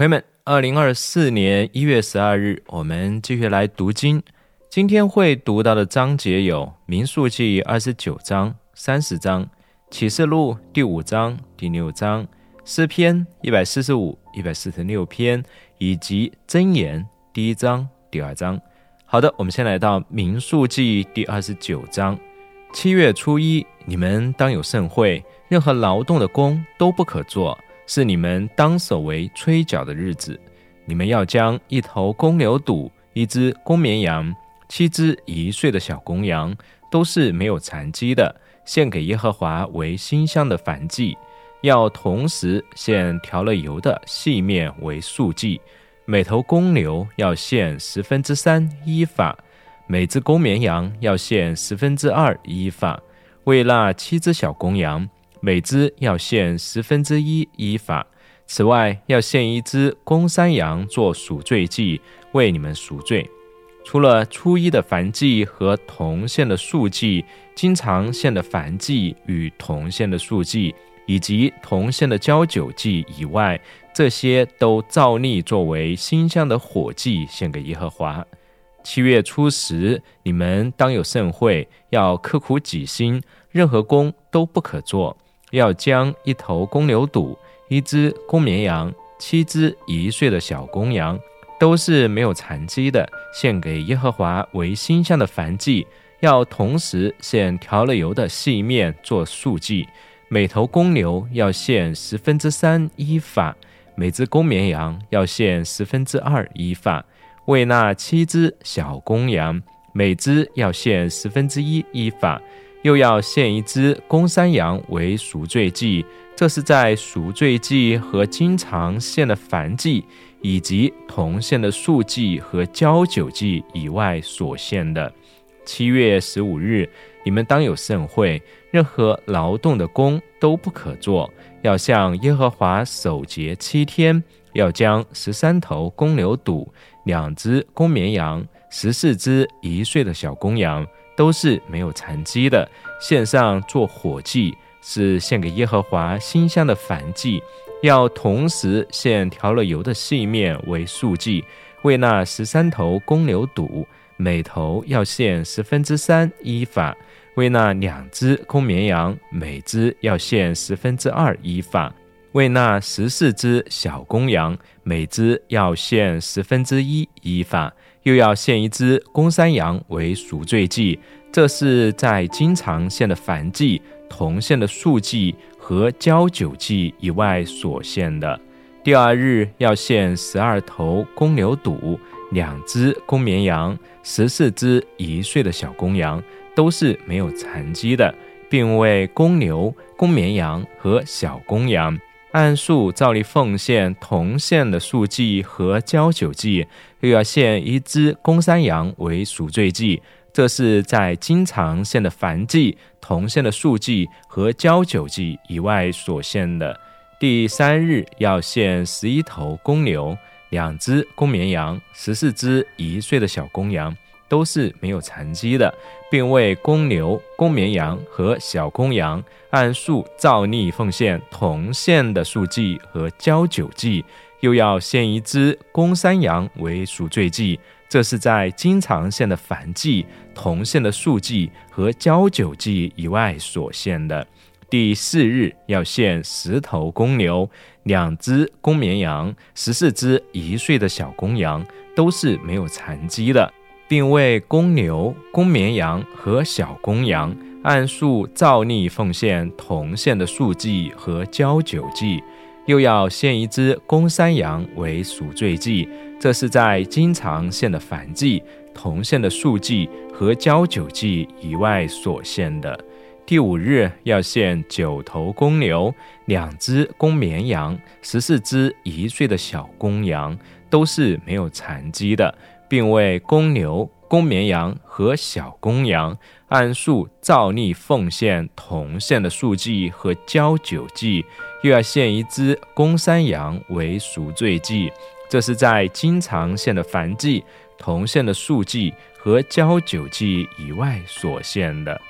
朋友们，二零二四年一月十二日，我们继续来读经。今天会读到的章节有《民数记》二十九章、三十章，《启示录》第五章、第六章，《诗篇》一百四十五、一百四十六篇，以及《箴言》第一章、第二章。好的，我们先来到《民数记》第二十九章。七月初一，你们当有盛会，任何劳动的工都不可做。是你们当守为吹角的日子，你们要将一头公牛犊、一只公绵羊、七只一岁的小公羊，都是没有残疾的，献给耶和华为馨香的燔祭；要同时献调了油的细面为素祭。每头公牛要献十分之三依法，每只公绵羊要献十分之二依法。为那七只小公羊。每只要献十分之一依法，此外要献一只公山羊做赎罪祭，为你们赎罪。除了初一的燔祭和同献的素祭，经常献的燔祭与同献的素祭，以及同献的交酒祭以外，这些都照例作为馨香的火祭献给耶和华。七月初十，你们当有盛会，要刻苦己心，任何工都不可做。要将一头公牛犊、一只公绵羊、七只一岁的小公羊，都是没有残疾的，献给耶和华为馨香的燔祭。要同时献调了油的细面做素祭。每头公牛要献十分之三依法，每只公绵羊要献十分之二依法。为那七只小公羊，每只要献十分之一依法。又要献一只公山羊为赎罪祭，这是在赎罪祭和经常献的燔祭，以及同献的素祭和交酒祭以外所献的。七月十五日，你们当有盛会，任何劳动的工都不可做，要向耶和华守节七天。要将十三头公牛犊、两只公绵羊、十四只一岁的小公羊。都是没有残疾的，献上做火祭，是献给耶和华馨香的燔祭。要同时献调了油的细面为素祭。为那十三头公牛犊，每头要献十分之三依法；为那两只公绵羊，每只要献十分之二依法；为那十四只小公羊，每只要献十分之一依法。又要献一只公山羊为赎罪祭，这是在经常献的燔祭、同献的素祭和交酒祭以外所献的。第二日要献十二头公牛犊、两只公绵羊、十四只一岁的小公羊，都是没有残疾的，并为公牛、公绵羊和小公羊。按数照例奉献同献的数祭和交酒祭，又要献一只公山羊为赎罪祭，这是在经常献的燔祭、同献的数祭和交酒祭以外所献的。第三日要献十一头公牛、两只公绵羊、十四只一岁的小公羊。都是没有残疾的，并为公牛、公绵羊和小公羊按数照例奉献同献的数祭和交酒祭，又要献一只公山羊为赎罪祭，这是在经常献的燔祭、同献的数祭和交酒祭以外所献的。第四日要献十头公牛、两只公绵羊、十四只一岁的小公羊，都是没有残疾的。并为公牛、公绵羊和小公羊按数照例奉献同献的素祭和交酒祭，又要献一只公山羊为赎罪祭，这是在经常献的燔祭、同献的素祭和交酒祭以外所献的。第五日要献九头公牛、两只公绵羊、十四只一岁的小公羊，都是没有残疾的。并为公牛、公绵羊和小公羊按数照例奉献同献的数祭和交酒祭，又要献一只公山羊为赎罪祭，这是在经常献的燔祭、同献的数祭和交酒祭以外所献的。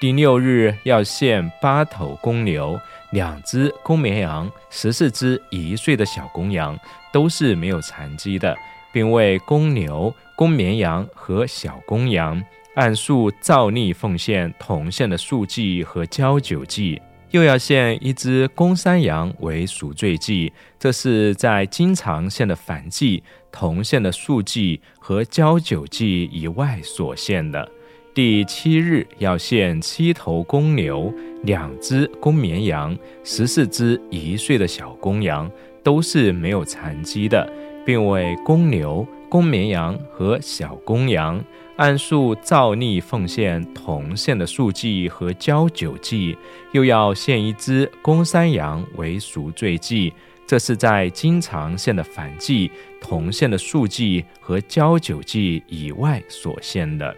第六日要献八头公牛、两只公绵羊、十四只一岁的小公羊。都是没有残疾的，并为公牛、公绵羊和小公羊按数照例奉献同献的数祭和交酒祭。又要献一只公山羊为赎罪祭，这是在经常献的反祭、同献的数祭和交酒祭以外所献的。第七日要献七头公牛、两只公绵羊、十四只一岁的小公羊，都是没有残疾的，并为公牛、公绵羊和小公羊。按数照例奉献铜线的数祭和交酒祭，又要献一只公山羊为赎罪祭，这是在经常献的反祭、铜线的数祭和交酒祭以外所献的。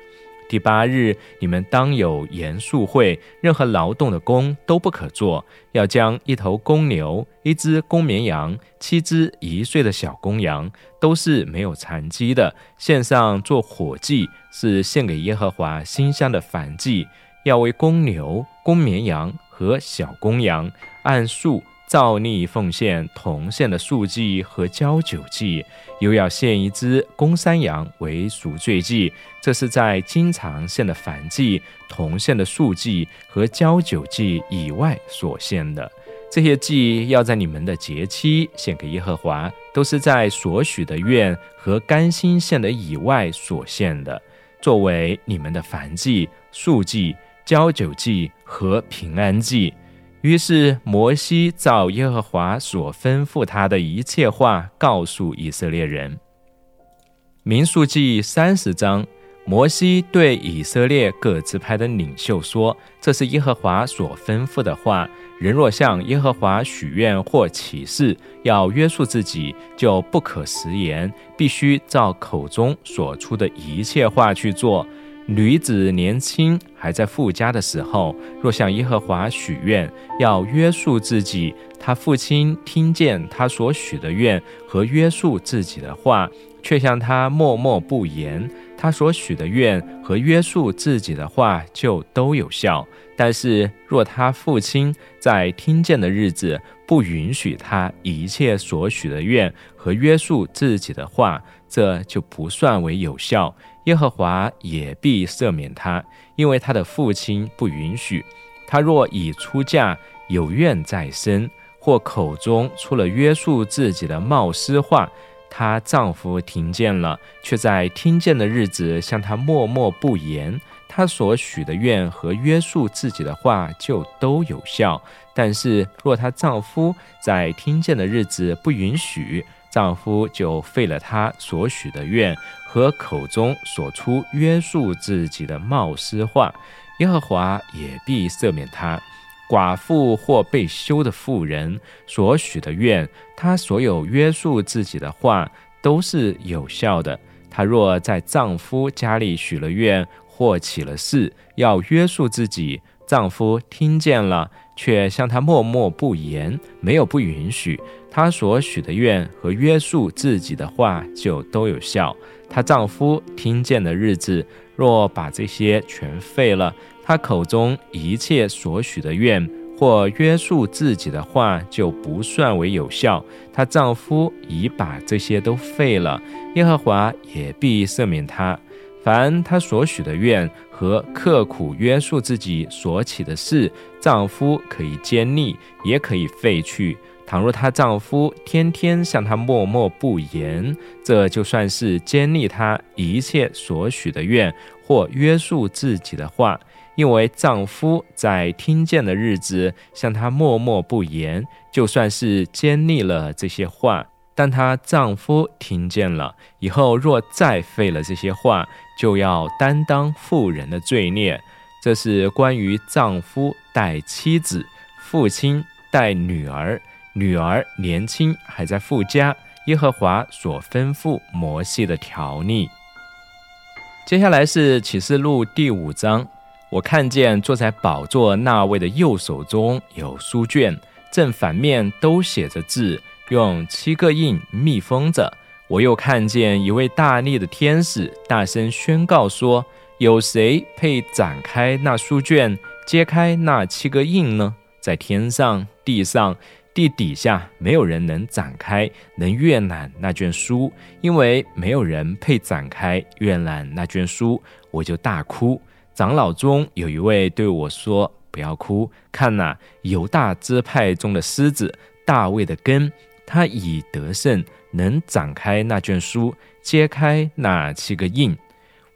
第八日，你们当有严肃会，任何劳动的工都不可做。要将一头公牛、一只公绵羊、七只一岁的小公羊，都是没有残疾的，献上做火祭，是献给耶和华馨香的燔祭。要为公牛、公绵羊和小公羊按数。照例奉献同献的素祭和交酒祭，又要献一只公山羊为赎罪祭，这是在经常献的反祭、同献的素祭和交酒祭以外所献的。这些祭要在你们的节期献给耶和华，都是在所许的愿和甘心献的以外所献的，作为你们的反祭、素祭、交酒祭和平安祭。于是摩西照耶和华所吩咐他的一切话，告诉以色列人。民数记三十章，摩西对以色列各支派的领袖说：“这是耶和华所吩咐的话。人若向耶和华许愿或起誓，要约束自己，就不可食言，必须照口中所出的一切话去做。”女子年轻还在富家的时候，若向耶和华许愿，要约束自己，他父亲听见他所许的愿和约束自己的话，却向他默默不言，他所许的愿和约束自己的话就都有效。但是若他父亲在听见的日子不允许他一切所许的愿和约束自己的话，这就不算为有效。耶和华也必赦免他，因为他的父亲不允许。他若已出嫁，有怨在身，或口中出了约束自己的冒失话，她丈夫听见了，却在听见的日子向她默默不言，她所许的愿和约束自己的话就都有效。但是若她丈夫在听见的日子不允许，丈夫就废了他所许的愿和口中所出约束自己的冒失话，耶和华也必赦免他。寡妇或被休的妇人所许的愿，她所有约束自己的话都是有效的。她若在丈夫家里许了愿或起了誓，要约束自己，丈夫听见了。却向她默默不言，没有不允许她所许的愿和约束自己的话就都有效。她丈夫听见的日子，若把这些全废了，她口中一切所许的愿或约束自己的话就不算为有效。她丈夫已把这些都废了，耶和华也必赦免她。凡她所许的愿和刻苦约束自己所起的事，丈夫可以坚立，也可以废去。倘若她丈夫天天向她默默不言，这就算是坚立她一切所许的愿或约束自己的话，因为丈夫在听见的日子向她默默不言，就算是坚立了这些话。但她丈夫听见了以后，若再废了这些话，就要担当妇人的罪孽。这是关于丈夫带妻子、父亲带女儿、女儿年轻还在富家，耶和华所吩咐摩西的条例。接下来是启示录第五章，我看见坐在宝座那位的右手中有书卷，正反面都写着字。用七个印密封着。我又看见一位大力的天使大声宣告说：“有谁配展开那书卷，揭开那七个印呢？在天上、地上、地底下没有人能展开、能阅览那卷书，因为没有人配展开、阅览那卷书，我就大哭。长老中有一位对我说：“不要哭，看那犹大支派中的狮子大卫的根，他已得胜，能展开那卷书，揭开那七个印。”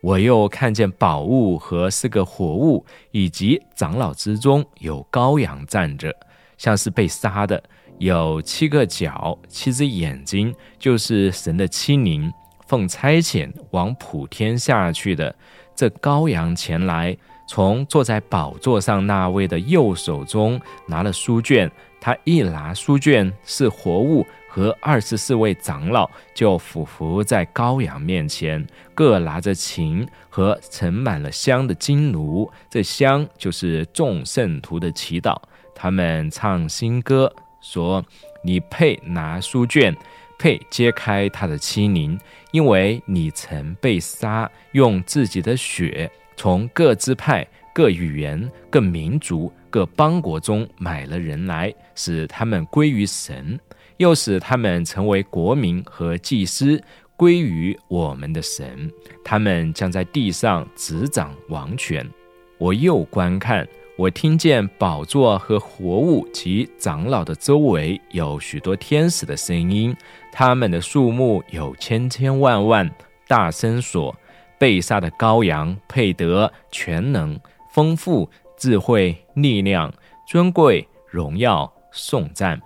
我又看见宝物和四个活物，以及长老之中有羔羊站着，像是被杀的，有七个角、七只眼睛，就是神的七灵，奉差遣往普天下去的。这羔羊前来，从坐在宝座上那位的右手中拿了书卷。他一拿书卷，是活物和二十四位长老就俯伏在羔羊面前，各拿着琴和盛满了香的金炉。这香就是众圣徒的祈祷。他们唱新歌，说：“你配拿书卷。”配揭开他的欺凌，因为你曾被杀，用自己的血从各支派、各语言、各民族、各邦国中买了人来，使他们归于神，又使他们成为国民和祭司，归于我们的神。他们将在地上执掌王权。我又观看。我听见宝座和活物及长老的周围有许多天使的声音，他们的数目有千千万万，大声说：“被杀的羔羊配得全能、丰富、智慧、力量、尊贵、荣耀、颂赞。”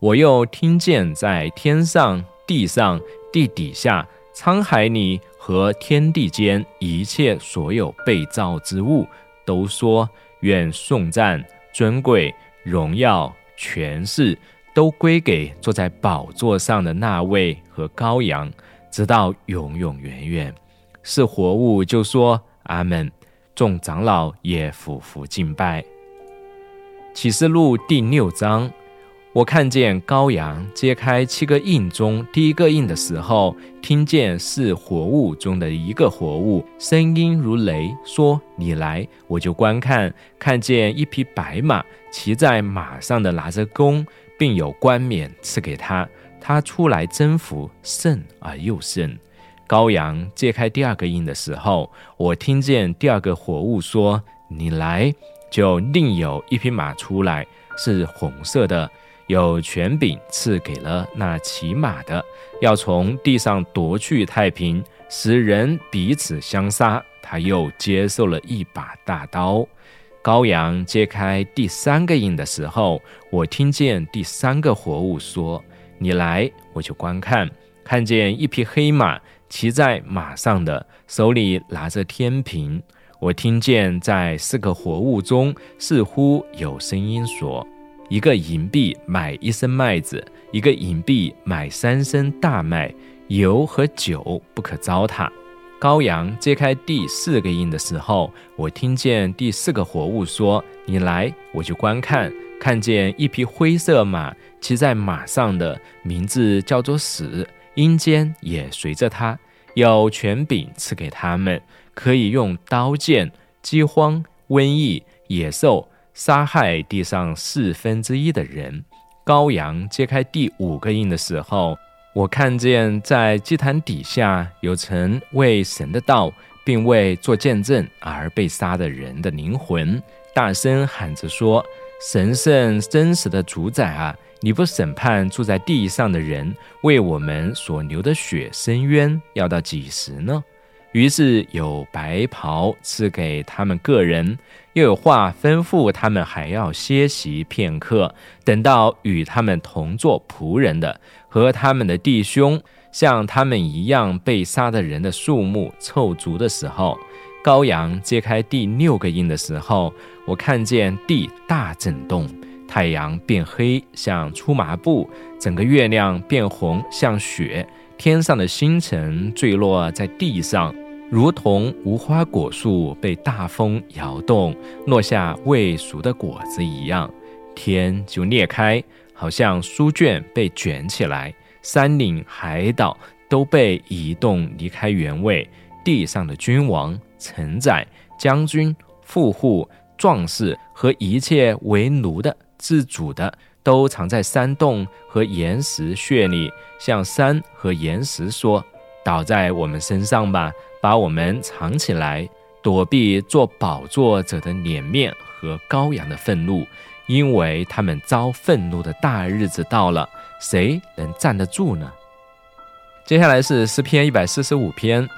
我又听见在天上、地上、地底下、沧海里和天地间一切所有被造之物，都说。愿颂赞、尊贵、荣耀、权势都归给坐在宝座上的那位和羔羊，直到永永远远。是活物就说阿门。众长老也俯伏敬拜。启示录第六章。我看见羔羊揭开七个印中第一个印的时候，听见是活物中的一个活物，声音如雷，说：“你来。”我就观看，看见一匹白马，骑在马上的拿着弓，并有冠冕赐给他。他出来征服，胜而又胜。羔羊揭开第二个印的时候，我听见第二个活物说：“你来。”就另有一匹马出来，是红色的。有权柄赐给了那骑马的，要从地上夺去太平，使人彼此相杀。他又接受了一把大刀。羔羊揭开第三个印的时候，我听见第三个活物说：“你来，我就观看。看见一匹黑马，骑在马上的，手里拿着天平。我听见在四个活物中，似乎有声音说。”一个银币买一升麦子，一个银币买三升大麦，油和酒不可糟蹋。羔羊揭开第四个印的时候，我听见第四个活物说：“你来，我就观看。看见一匹灰色马，骑在马上的名字叫做死，阴间也随着他，有权柄赐给他们，可以用刀剑、饥荒、瘟疫、野兽。”杀害地上四分之一的人。羔羊揭开第五个印的时候，我看见在祭坛底下有曾为神的道，并为做见证而被杀的人的灵魂，大声喊着说：“神圣真实的主宰啊，你不审判住在地上的人，为我们所流的血伸冤，要到几时呢？”于是有白袍赐给他们个人，又有话吩咐他们还要歇息片刻，等到与他们同做仆人的和他们的弟兄像他们一样被杀的人的数目凑足的时候，羔羊揭开第六个印的时候，我看见地大震动，太阳变黑像粗麻布，整个月亮变红像雪，天上的星辰坠落在地上。如同无花果树被大风摇动，落下未熟的果子一样，天就裂开，好像书卷被卷起来。山岭海岛都被移动离开原位，地上的君王、臣宰、将军、富户、壮士和一切为奴的、自主的，都藏在山洞和岩石穴里，向山和岩石说：“倒在我们身上吧，把我们藏起来，躲避做宝座者的脸面和羔羊的愤怒，因为他们遭愤怒的大日子到了，谁能站得住呢？”接下来是诗篇一百四十五篇，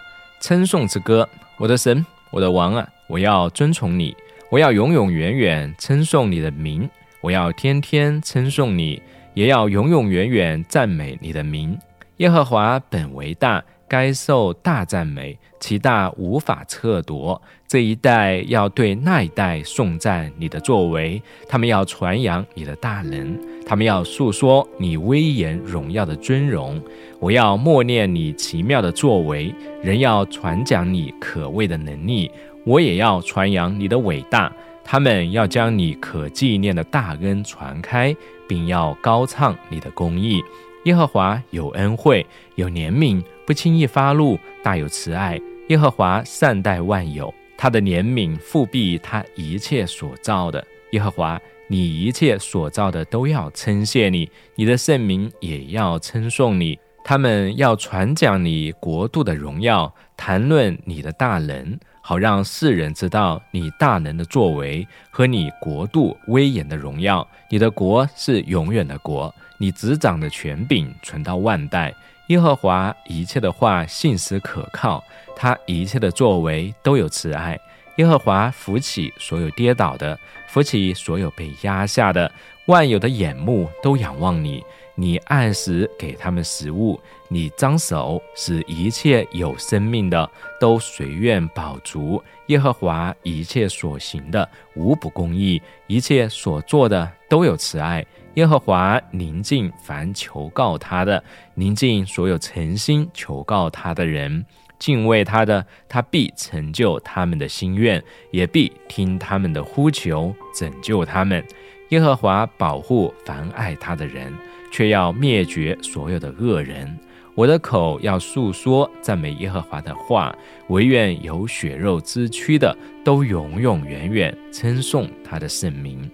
称颂之歌。我的神，我的王啊，我要尊崇你，我要永永远远称颂你的名，我要天天称颂你，也要永永远远赞美你的名。耶和华本为大。该受大赞美，其大无法测夺。这一代要对那一代颂赞你的作为，他们要传扬你的大能，他们要诉说你威严荣耀的尊荣。我要默念你奇妙的作为，人要传讲你可畏的能力。我也要传扬你的伟大，他们要将你可纪念的大恩传开，并要高唱你的公义。耶和华有恩惠，有怜悯。不轻易发怒，大有慈爱。耶和华善待万有，他的怜悯复庇他一切所造的。耶和华，你一切所造的都要称谢你，你的圣名也要称颂你。他们要传讲你国度的荣耀，谈论你的大能，好让世人知道你大能的作为和你国度威严的荣耀。你的国是永远的国，你执掌的权柄存到万代。耶和华一切的话信实可靠，他一切的作为都有慈爱。耶和华扶起所有跌倒的，扶起所有被压下的，万有的眼目都仰望你。你按时给他们食物，你张手使一切有生命的都随愿饱足。耶和华一切所行的无不公义，一切所做的都有慈爱。耶和华宁静凡求告他的，宁静所有诚心求告他的人，敬畏他的，他必成就他们的心愿，也必听他们的呼求，拯救他们。耶和华保护凡爱他的人，却要灭绝所有的恶人。我的口要诉说赞美耶和华的话，唯愿有血肉之躯的都永永远远称颂他的圣名。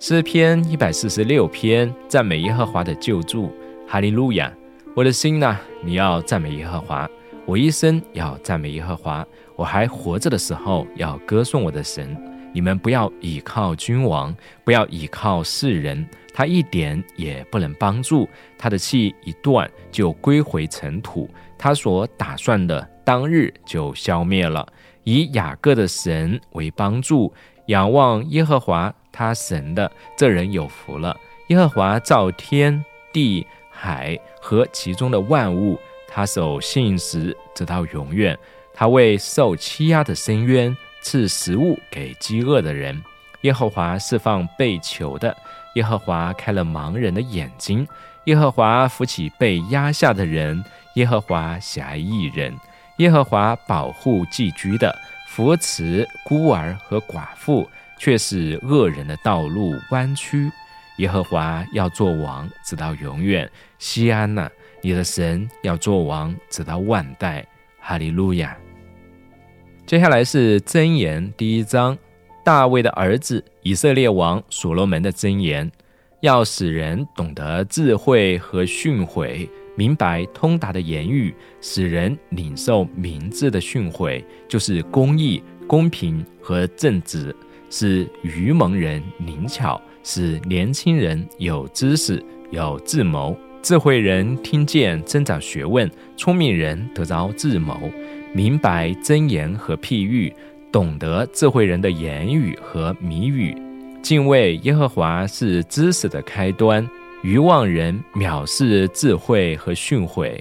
诗篇一百四十六篇，赞美耶和华的救助，哈利路亚！我的心呐，你要赞美耶和华，我一生要赞美耶和华。我还活着的时候，要歌颂我的神。你们不要倚靠君王，不要倚靠世人，他一点也不能帮助。他的气一断，就归回尘土；他所打算的，当日就消灭了。以雅各的神为帮助，仰望耶和华。他神的这人有福了。耶和华造天地海和其中的万物，他守信实直到永远。他为受欺压的深渊赐食物给饥饿的人。耶和华释放被囚的。耶和华开了盲人的眼睛。耶和华扶起被压下的人。耶和华喜爱义人。耶和华保护寄居的，扶持孤儿和寡妇。却使恶人的道路弯曲。耶和华要做王，直到永远。西安呐，你的神要做王，直到万代。哈利路亚。接下来是箴言第一章，大卫的儿子以色列王所罗门的箴言，要使人懂得智慧和训诲，明白通达的言语，使人领受明智的训诲，就是公义、公平和正直。使愚蒙人灵巧，使年轻人有知识、有智谋；智慧人听见增长学问，聪明人得着智谋，明白真言和譬喻，懂得智慧人的言语和谜语。敬畏耶和华是知识的开端，愚妄人藐视智慧和训诲。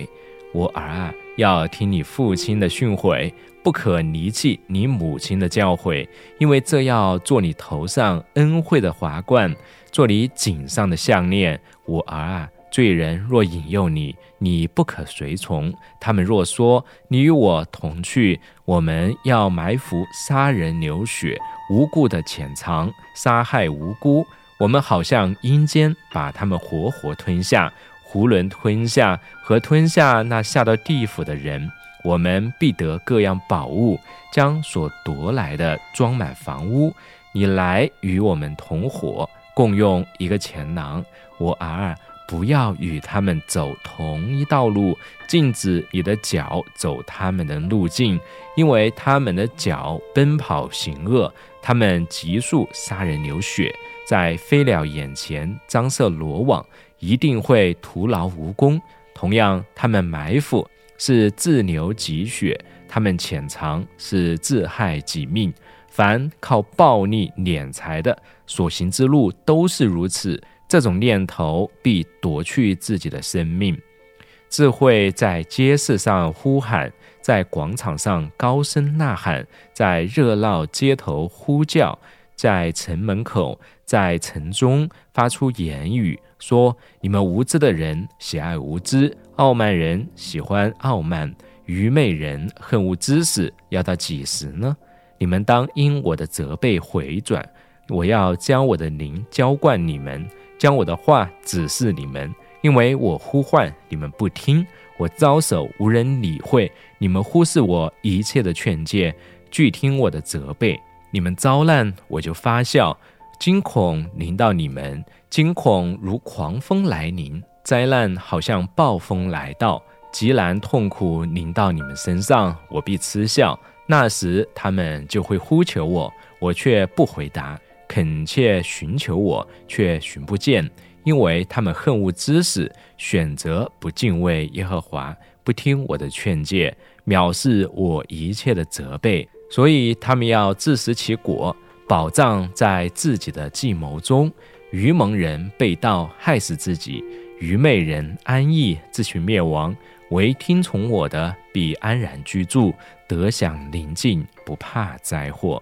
我儿啊，要听你父亲的训诲。不可离弃你母亲的教诲，因为这要做你头上恩惠的华冠，做你颈上的项链。我儿啊，罪人若引诱你，你不可随从；他们若说你与我同去，我们要埋伏杀人流血，无故的潜藏杀害无辜。我们好像阴间把他们活活吞下，囫囵吞下和吞下那下到地府的人。我们必得各样宝物，将所夺来的装满房屋。你来与我们同伙，共用一个钱囊。我儿，不要与他们走同一道路，禁止你的脚走他们的路径，因为他们的脚奔跑行恶，他们急速杀人流血，在飞鸟眼前张设罗网，一定会徒劳无功。同样，他们埋伏是自流己血，他们潜藏是自害己命。凡靠暴力敛财的，所行之路都是如此。这种念头必夺去自己的生命。智慧在街市上呼喊，在广场上高声呐喊，在热闹街头呼叫，在城门口，在城中发出言语，说：“你们无知的人喜爱无知，傲慢人喜欢傲慢，愚昧人恨恶知识，要到几时呢？”你们当因我的责备回转，我要将我的灵浇灌你们，将我的话指示你们，因为我呼唤你们不听，我招手无人理会，你们忽视我一切的劝诫，拒听我的责备，你们遭难我就发笑，惊恐临到你们，惊恐如狂风来临，灾难好像暴风来到，极难痛苦临到你们身上，我必嗤笑。那时，他们就会呼求我，我却不回答；恳切寻求我，却寻不见，因为他们恨恶知识，选择不敬畏耶和华，不听我的劝诫，藐视我一切的责备，所以他们要自食其果，保障在自己的计谋中。愚蒙人被盗，害死自己；愚昧人安逸，自寻灭亡。唯听从我的，必安然居住，得享宁静，不怕灾祸。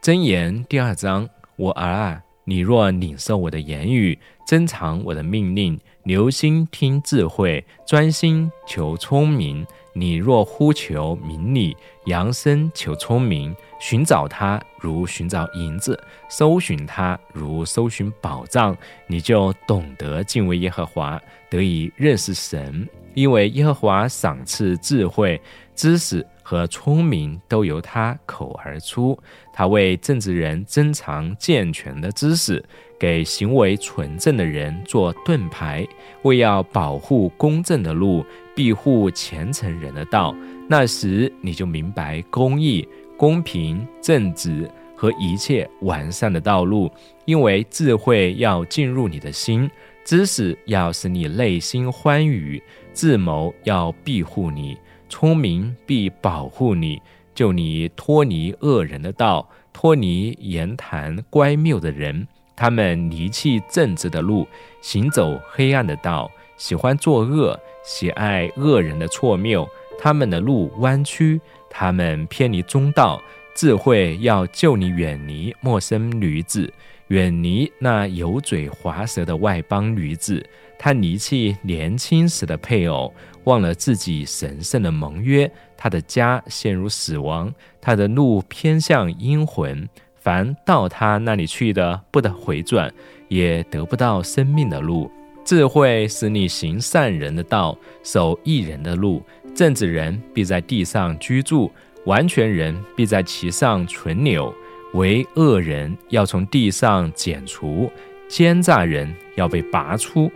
箴言第二章：我儿啊，你若领受我的言语，珍藏我的命令，留心听智慧，专心求聪明。你若呼求明理，扬声求聪明，寻找他如寻找银子，搜寻他如搜寻宝藏，你就懂得敬畏耶和华，得以认识神。因为耶和华赏赐智慧、知识和聪明，都由他口而出。他为正直人珍藏健全的知识，给行为纯正的人做盾牌，为要保护公正的路，庇护虔诚人的道。那时你就明白公义、公平、正直和一切完善的道路，因为智慧要进入你的心，知识要使你内心欢愉。智谋要庇护你，聪明必保护你，救你脱离恶人的道，脱离言谈乖谬的人。他们离弃正直的路，行走黑暗的道，喜欢作恶，喜爱恶人的错谬。他们的路弯曲，他们偏离中道。智慧要救你远离陌生女子，远离那油嘴滑舌的外邦女子。他离弃年轻时的配偶，忘了自己神圣的盟约。他的家陷入死亡，他的路偏向阴魂。凡到他那里去的，不得回转，也得不到生命的路。智慧使你行善人的道，守义人的路。正直人必在地上居住，完全人必在其上存留。为恶人要从地上剪除，奸诈人要被拔出。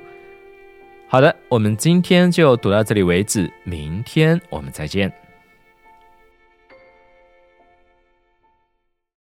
好的，我们今天就读到这里为止，明天我们再见。